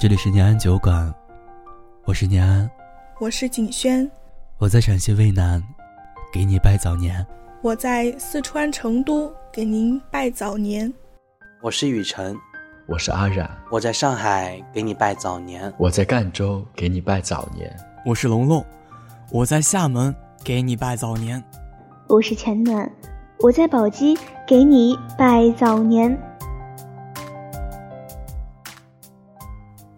这里是念安酒馆，我是念安，我是景轩，我在陕西渭南，给你拜早年。我在四川成都给您拜早年。我是雨辰，我是阿冉，我在上海给你拜早年。我在赣州给你拜早年。我是龙龙，我在厦门给你拜早年。我是钱暖，我在宝鸡给你拜早年。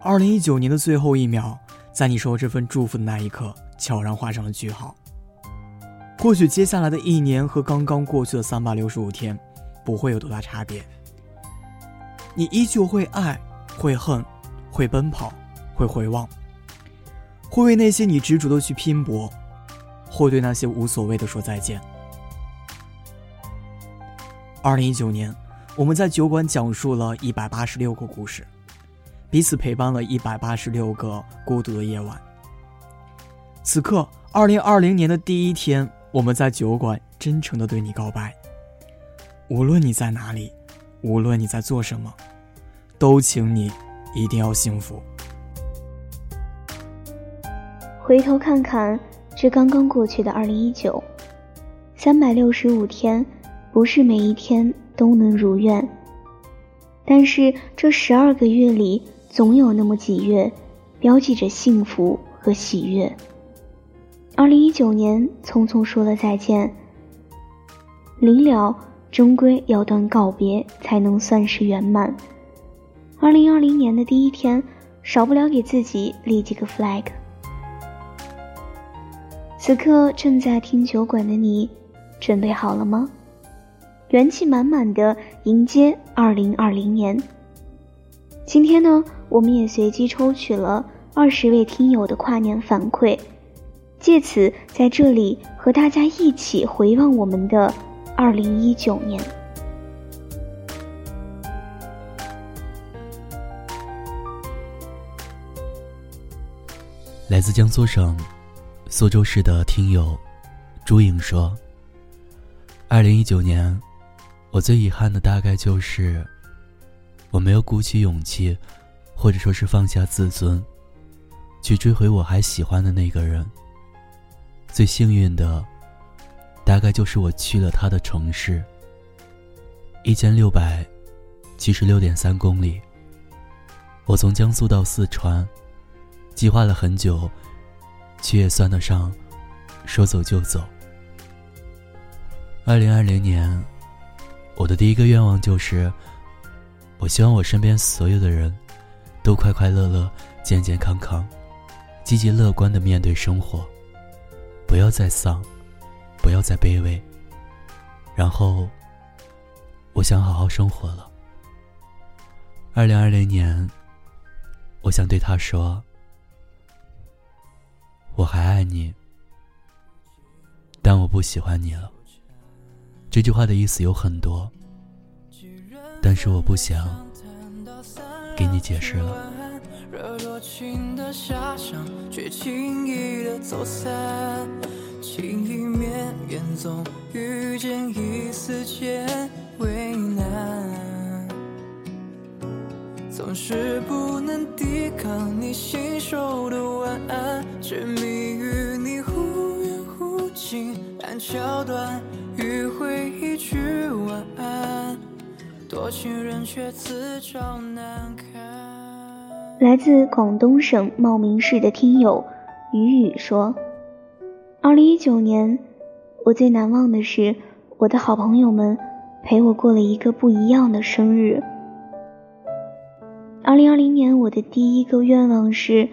二零一九年的最后一秒，在你收到这份祝福的那一刻，悄然画上了句号。或许接下来的一年和刚刚过去的三百六十五天，不会有多大差别。你依旧会爱，会恨，会奔跑，会回望，会为那些你执着的去拼搏，会对那些无所谓的说再见。二零一九年，我们在酒馆讲述了一百八十六个故事。彼此陪伴了一百八十六个孤独的夜晚。此刻，二零二零年的第一天，我们在酒馆真诚的对你告白。无论你在哪里，无论你在做什么，都请你一定要幸福。回头看看这刚刚过去的二零一九，三百六十五天，不是每一天都能如愿，但是这十二个月里。总有那么几月，标记着幸福和喜悦。二零一九年匆匆说了再见，临了终归要段告别，才能算是圆满。二零二零年的第一天，少不了给自己立几个 flag。此刻正在听酒馆的你，准备好了吗？元气满满的迎接二零二零年。今天呢？我们也随机抽取了二十位听友的跨年反馈，借此在这里和大家一起回望我们的二零一九年。来自江苏省苏州市的听友朱颖说：“二零一九年，我最遗憾的大概就是我没有鼓起勇气。”或者说是放下自尊，去追回我还喜欢的那个人。最幸运的，大概就是我去了他的城市，一千六百七十六点三公里。我从江苏到四川，计划了很久，却也算得上说走就走。二零二零年，我的第一个愿望就是，我希望我身边所有的人。都快快乐乐、健健康康、积极乐观的面对生活，不要再丧，不要再卑微。然后，我想好好生活了。二零二零年，我想对他说：“我还爱你，但我不喜欢你了。”这句话的意思有很多，但是我不想。给你解释了。惹多情的遐想，却轻易的走散。情意绵绵，总遇见一丝间为难。总是不能抵抗你信手的晚安，沉迷于你忽远忽近，暗桥段迂回一句晚来自广东省茂名市的听友雨雨说：“二零一九年，我最难忘的是我的好朋友们陪我过了一个不一样的生日。二零二零年，我的第一个愿望是，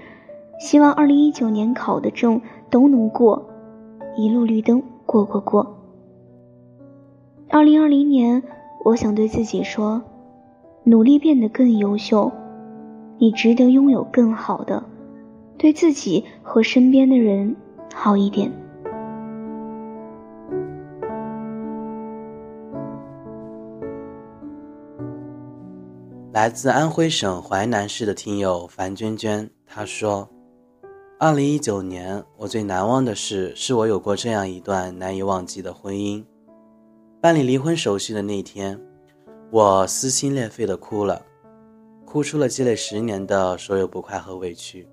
希望二零一九年考的证都能过，一路绿灯过过过。二零二零年。”我想对自己说，努力变得更优秀，你值得拥有更好的，对自己和身边的人好一点。来自安徽省淮南市的听友樊娟娟，她说：“二零一九年，我最难忘的事，是我有过这样一段难以忘记的婚姻。”办理离婚手续的那天，我撕心裂肺的哭了，哭出了积累十年的所有不快和委屈。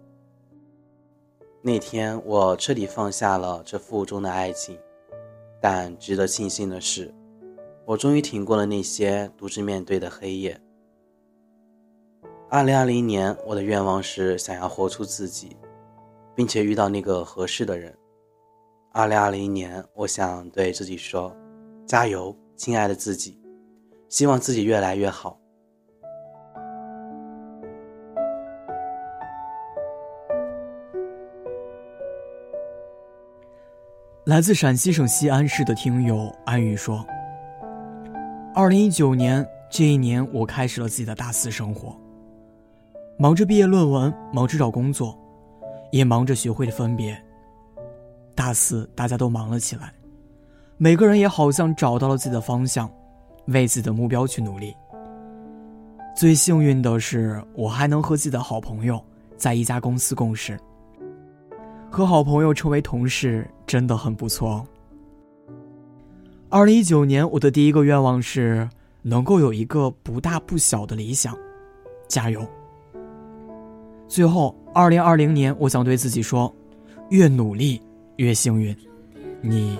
那天，我彻底放下了这腹中的爱情，但值得庆幸的是，我终于挺过了那些独自面对的黑夜。二零二零年，我的愿望是想要活出自己，并且遇到那个合适的人。二零二零年，我想对自己说：“加油，亲爱的自己，希望自己越来越好。”来自陕西省西安市的听友安宇说：“二零一九年这一年，我开始了自己的大四生活，忙着毕业论文，忙着找工作，也忙着学会了分别。大四大家都忙了起来，每个人也好像找到了自己的方向，为自己的目标去努力。最幸运的是，我还能和自己的好朋友在一家公司共事。”和好朋友成为同事真的很不错。二零一九年，我的第一个愿望是能够有一个不大不小的理想，加油。最后，二零二零年，我想对自己说：越努力越幸运，你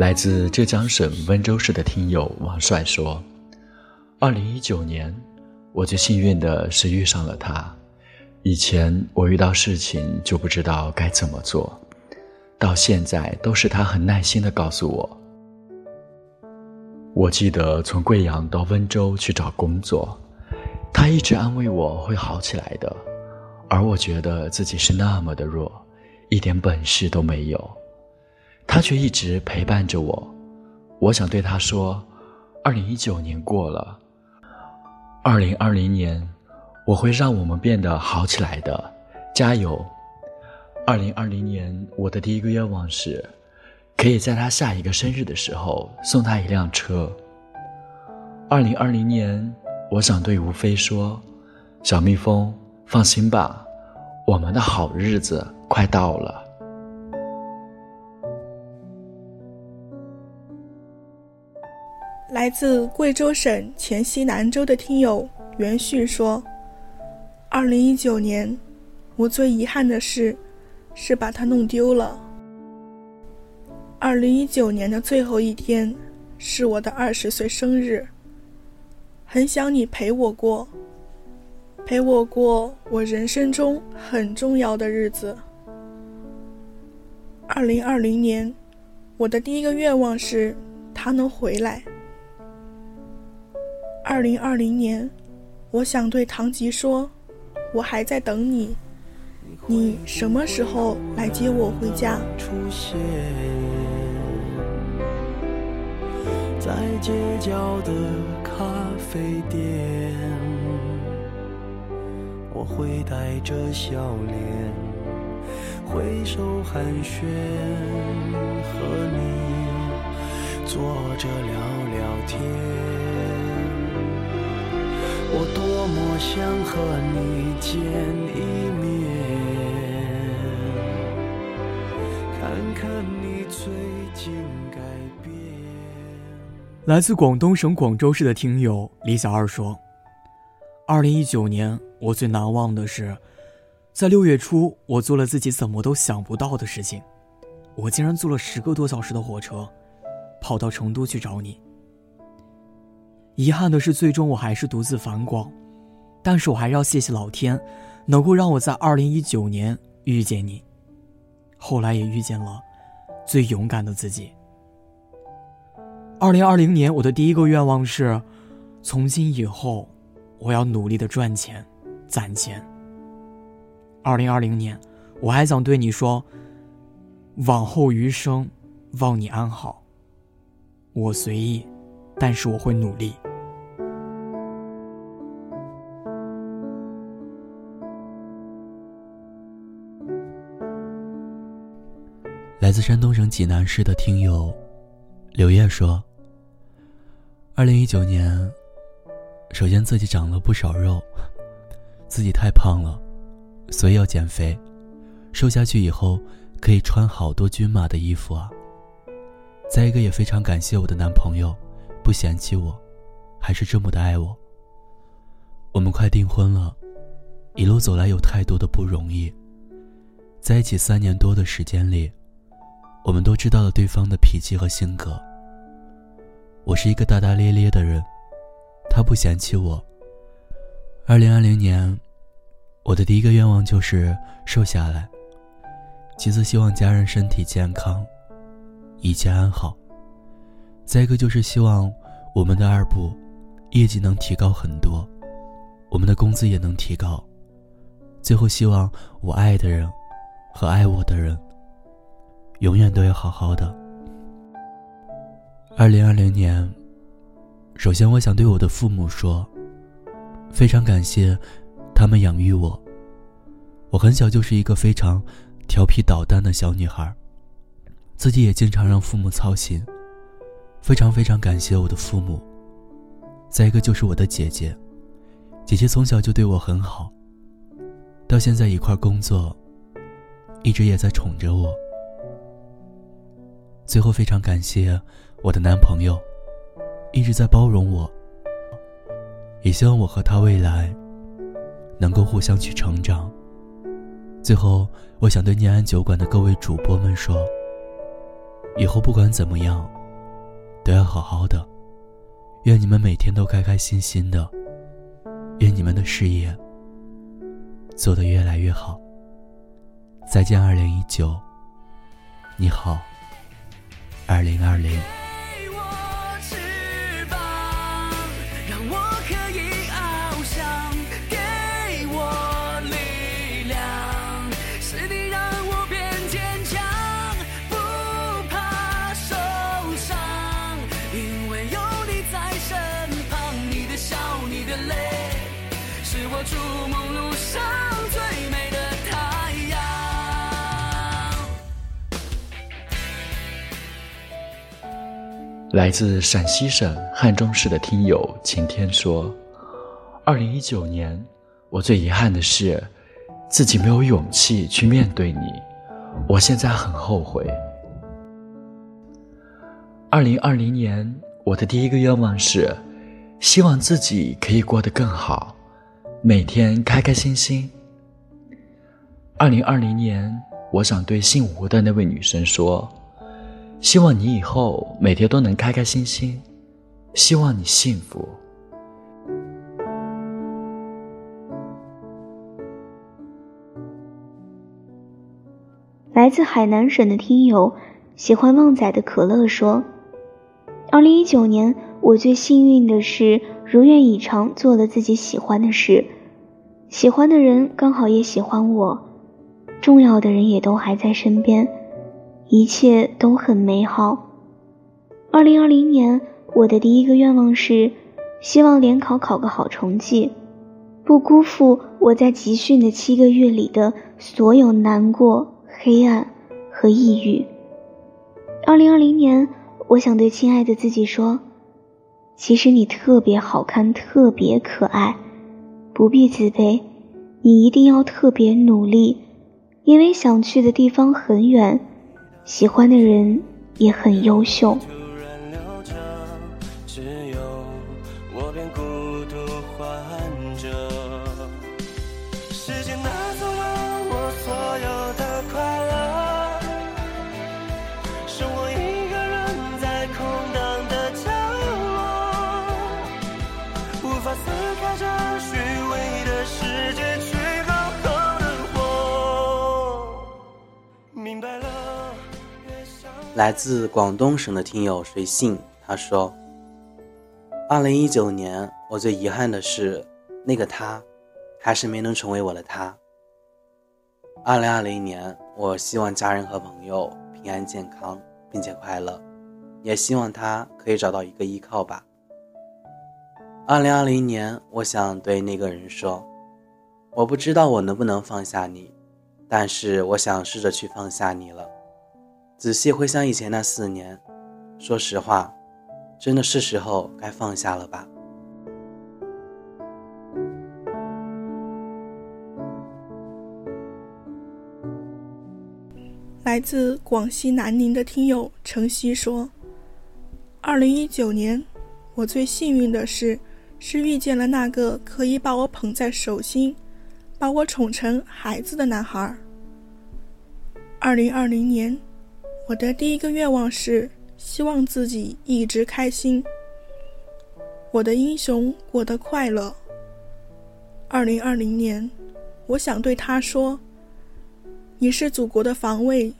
来自浙江省温州市的听友王帅说：“二零一九年，我最幸运的是遇上了他。以前我遇到事情就不知道该怎么做。”到现在都是他很耐心的告诉我。我记得从贵阳到温州去找工作，他一直安慰我会好起来的，而我觉得自己是那么的弱，一点本事都没有，他却一直陪伴着我。我想对他说：，二零一九年过了，二零二零年，我会让我们变得好起来的，加油！二零二零年，我的第一个愿望是，可以在他下一个生日的时候送他一辆车。二零二零年，我想对吴飞说：“小蜜蜂，放心吧，我们的好日子快到了。”来自贵州省黔西南州的听友袁旭说：“二零一九年，我最遗憾的事。”是把它弄丢了。二零一九年的最后一天，是我的二十岁生日。很想你陪我过，陪我过我人生中很重要的日子。二零二零年，我的第一个愿望是他能回来。二零二零年，我想对唐吉说，我还在等你。你什么时候来接我回家？出现在街角的咖啡店，我会带着笑脸挥手寒暄，和你坐着聊聊天。我多么想和你见一面。看看你最近改变来自广东省广州市的听友李小二说：“二零一九年，我最难忘的是，在六月初，我做了自己怎么都想不到的事情，我竟然坐了十个多小时的火车，跑到成都去找你。遗憾的是，最终我还是独自返广，但是我还是要谢谢老天，能够让我在二零一九年遇见你，后来也遇见了最勇敢的自己。”二零二零年，我的第一个愿望是，从今以后，我要努力的赚钱，攒钱。二零二零年，我还想对你说，往后余生，望你安好。我随意，但是我会努力。来自山东省济南市的听友柳叶说：“二零一九年，首先自己长了不少肉，自己太胖了，所以要减肥。瘦下去以后，可以穿好多均码的衣服啊。再一个，也非常感谢我的男朋友。”不嫌弃我，还是这么的爱我。我们快订婚了，一路走来有太多的不容易，在一起三年多的时间里。”我们都知道了对方的脾气和性格。我是一个大大咧咧的人，他不嫌弃我。二零二零年，我的第一个愿望就是瘦下来。其次，希望家人身体健康，一切安好。再一个就是希望我们的二部业绩能提高很多，我们的工资也能提高。最后，希望我爱的人和爱我的人。永远都要好好的。二零二零年，首先我想对我的父母说，非常感谢他们养育我。我很小就是一个非常调皮捣蛋的小女孩，自己也经常让父母操心，非常非常感谢我的父母。再一个就是我的姐姐，姐姐从小就对我很好，到现在一块工作，一直也在宠着我。最后，非常感谢我的男朋友，一直在包容我，也希望我和他未来能够互相去成长。最后，我想对念安酒馆的各位主播们说：以后不管怎么样，都要好好的。愿你们每天都开开心心的，愿你们的事业做得越来越好。再见，二零一九，你好。二零二零。来自陕西省汉中市的听友晴天说：“二零一九年，我最遗憾的是自己没有勇气去面对你，我现在很后悔。二零二零年，我的第一个愿望是，希望自己可以过得更好，每天开开心心。二零二零年，我想对姓吴的那位女生说。”希望你以后每天都能开开心心，希望你幸福。来自海南省的听友喜欢旺仔的可乐说：“二零一九年，我最幸运的是如愿以偿做了自己喜欢的事，喜欢的人刚好也喜欢我，重要的人也都还在身边。”一切都很美好。二零二零年，我的第一个愿望是，希望联考考个好成绩，不辜负我在集训的七个月里的所有难过、黑暗和抑郁。二零二零年，我想对亲爱的自己说，其实你特别好看，特别可爱，不必自卑，你一定要特别努力，因为想去的地方很远。喜欢的人也很优秀。来自广东省的听友随信，他说：“二零一九年，我最遗憾的是，那个他，还是没能成为我的他。二零二零年，我希望家人和朋友平安健康，并且快乐，也希望他可以找到一个依靠吧。二零二零年，我想对那个人说，我不知道我能不能放下你，但是我想试着去放下你了。”仔细回想以前那四年，说实话，真的是时候该放下了吧。来自广西南宁的听友晨曦说：“二零一九年，我最幸运的事是遇见了那个可以把我捧在手心，把我宠成孩子的男孩。二零二零年，我的第一个愿望是希望自己一直开心，我的英雄过得快乐。二零二零年，我想对他说：你是祖国的防卫。”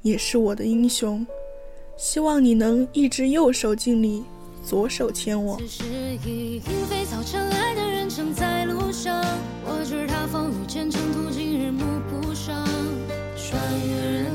也是我的英雄，希望你能一直右手敬礼，左手牵我。穿越人，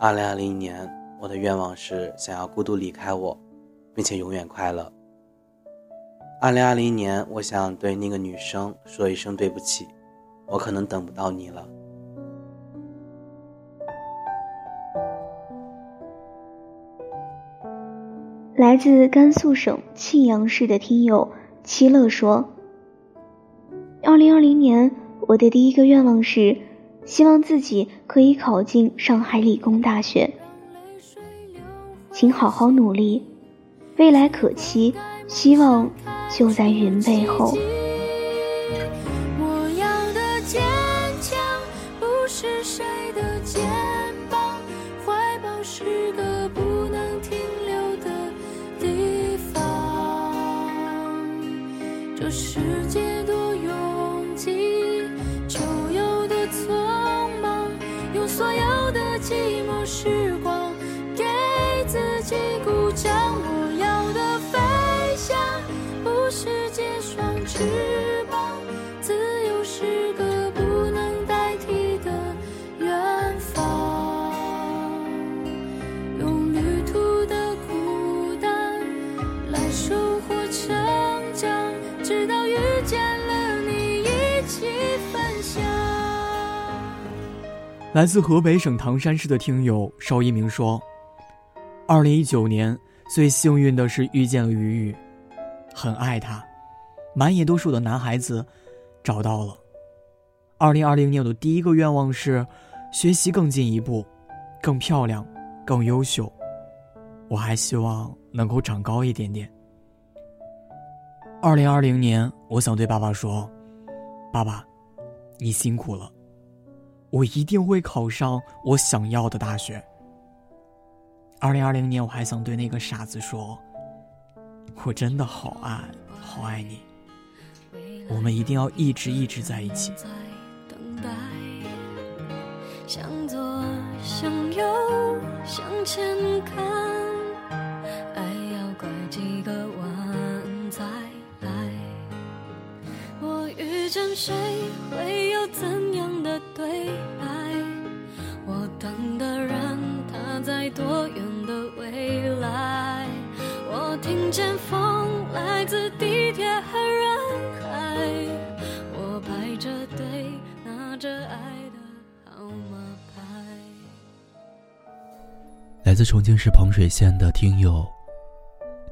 二零二零年，我的愿望是想要孤独离开我，并且永远快乐。二零二零年，我想对那个女生说一声对不起，我可能等不到你了。”来自甘肃省庆阳市的听友七乐说：“二零二零年，我的第一个愿望是，希望自己可以考进上海理工大学。请好好努力，未来可期，希望就在云背后。”来自河北省唐山市的听友邵一鸣说：“二零一九年最幸运的是遇见了雨雨，很爱他，满眼都是我的男孩子，找到了。二零二零年我的第一个愿望是学习更进一步，更漂亮，更优秀。我还希望能够长高一点点。二零二零年，我想对爸爸说：爸爸，你辛苦了。”我一定会考上我想要的大学。二零二零年，我还想对那个傻子说：“我真的好爱，好爱你，我们一定要一直一直在一起。”向左，向右，向前看，见谁，会有怎样的对？在多远的未来？我听见风来自地铁和人海。我排着队拿着爱的号码牌。来自重庆市彭水县的听友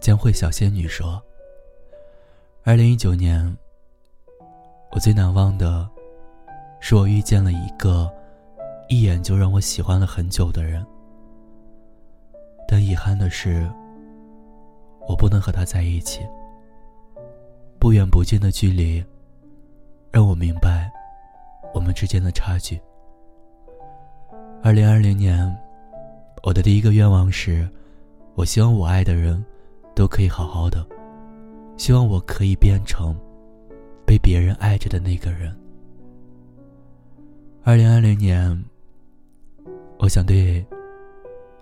将会小仙女说：“二零一九年，我最难忘的是我遇见了一个一眼就让我喜欢了很久的人。”但遗憾的是，我不能和他在一起。不远不近的距离，让我明白我们之间的差距。二零二零年，我的第一个愿望是，我希望我爱的人都可以好好的，希望我可以变成被别人爱着的那个人。二零二零年。我想对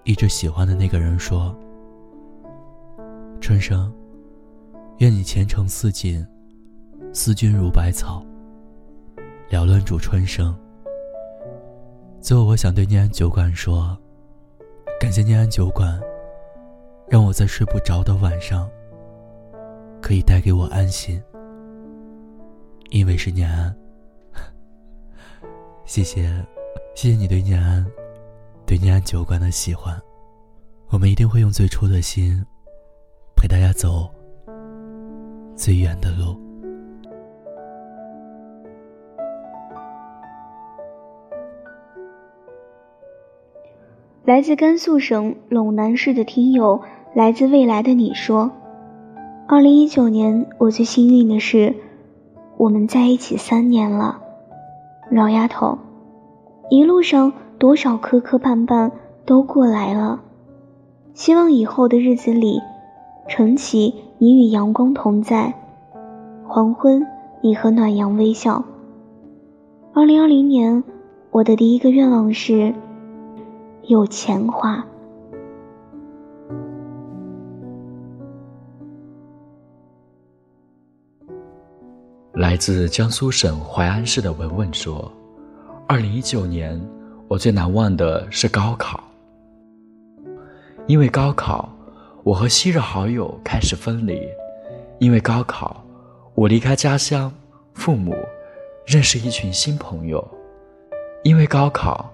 一直喜欢的那个人说：“春生，愿你前程似锦，思君如百草，缭乱主春生。”最后，我想对念安酒馆说：“感谢念安酒馆，让我在睡不着的晚上，可以带给我安心。因为是念安，谢谢，谢谢你对念安。”对念安酒馆的喜欢，我们一定会用最初的心陪大家走最远的路。来自甘肃省陇南市的听友，来自未来的你说：“二零一九年，我最幸运的是，我们在一起三年了，老丫头，一路上。”多少磕磕绊绊都过来了，希望以后的日子里，晨起你与阳光同在，黄昏你和暖阳微笑。二零二零年，我的第一个愿望是有钱花。来自江苏省淮安市的文文说：“二零一九年。”我最难忘的是高考，因为高考，我和昔日好友开始分离；因为高考，我离开家乡、父母，认识一群新朋友；因为高考，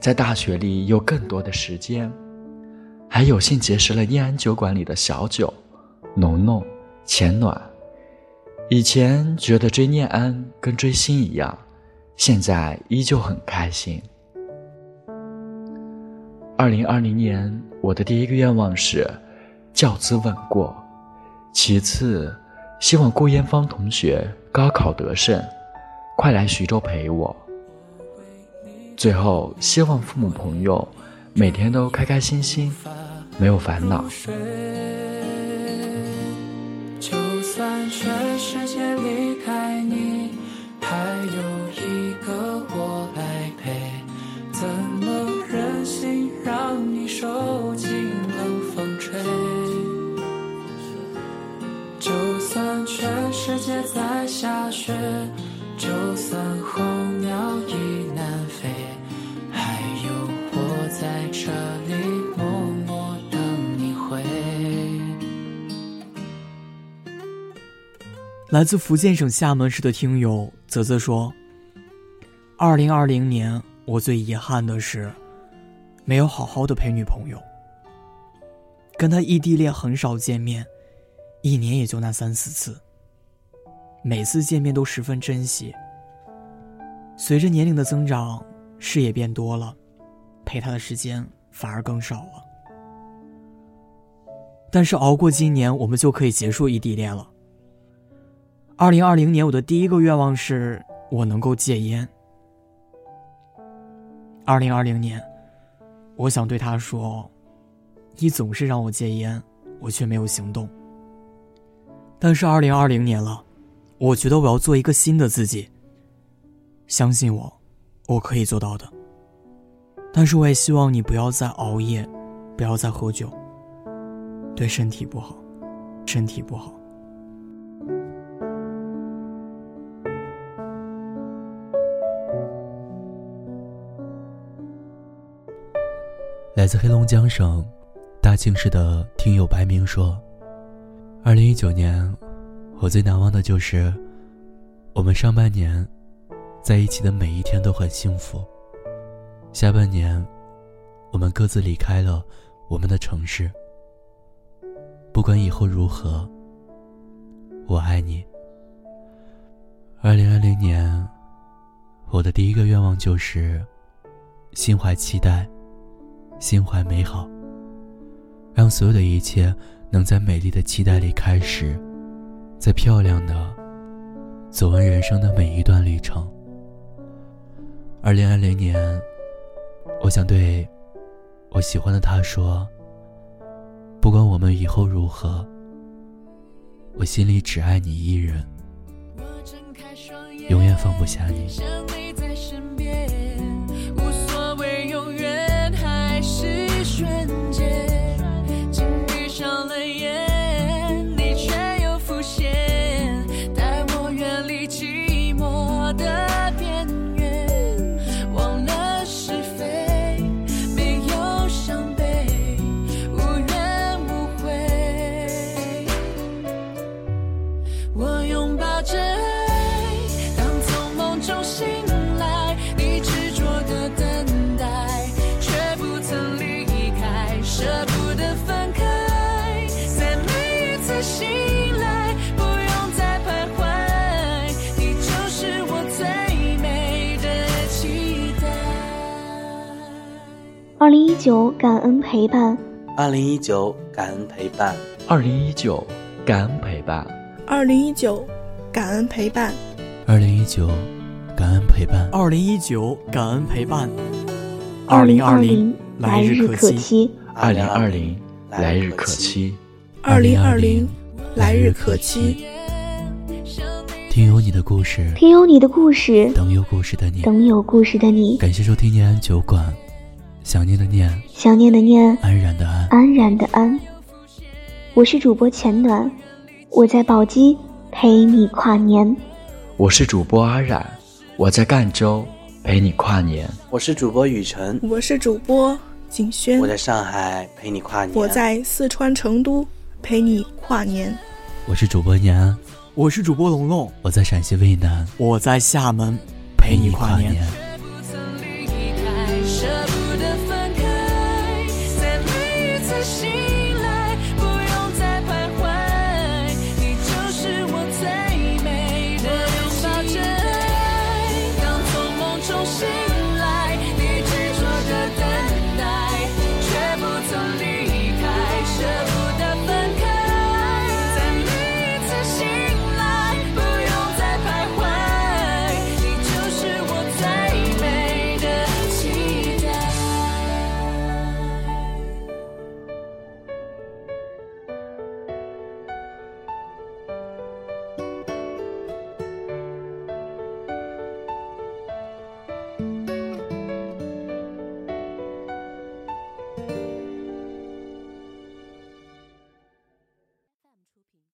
在大学里有更多的时间，还有幸结识了念安酒馆里的小九、农农、钱暖。以前觉得追念安跟追星一样，现在依旧很开心。二零二零年，我的第一个愿望是教资稳过，其次希望顾艳芳同学高考得胜，快来徐州陪我。最后，希望父母朋友每天都开开心心，没有烦恼。来自福建省厦门市的听友泽泽说：“二零二零年，我最遗憾的是。”没有好好的陪女朋友，跟他异地恋很少见面，一年也就那三四次。每次见面都十分珍惜。随着年龄的增长，事也变多了，陪他的时间反而更少了。但是熬过今年，我们就可以结束异地恋了。二零二零年，我的第一个愿望是我能够戒烟。二零二零年。我想对他说：“你总是让我戒烟，我却没有行动。但是二零二零年了，我觉得我要做一个新的自己。相信我，我可以做到的。但是我也希望你不要再熬夜，不要再喝酒，对身体不好，身体不好。”来自黑龙江省大庆市的听友白明说：“二零一九年，我最难忘的就是我们上半年在一起的每一天都很幸福。下半年，我们各自离开了我们的城市。不管以后如何，我爱你。二零二零年，我的第一个愿望就是心怀期待。”心怀美好，让所有的一切能在美丽的期待里开始，在漂亮的走完人生的每一段旅程。二零二零年，我想对我喜欢的他说：不管我们以后如何，我心里只爱你一人，永远放不下你。陪伴，二零一九感恩陪伴，二零一九感恩陪伴，二零一九感恩陪伴，二零一九感恩陪伴，二零一九感恩陪伴，二零二零零来日可期，二零二零来日可期，二零二零来日可期。听有你的故事，听有你的故事，等有故事的你，等有故事的你。感谢收听念安酒馆，想念的念，想念的念，安然的安，安然的安。我是主播钱暖，我在宝鸡陪你跨年。我是主播阿冉，我在赣州陪你跨年。我是主播雨辰，我是主播景轩，我在上海陪你跨年。我在四川成都陪你跨年。我是主播年安，我是主播龙龙，我在陕西渭南，我在厦门陪你跨年。心。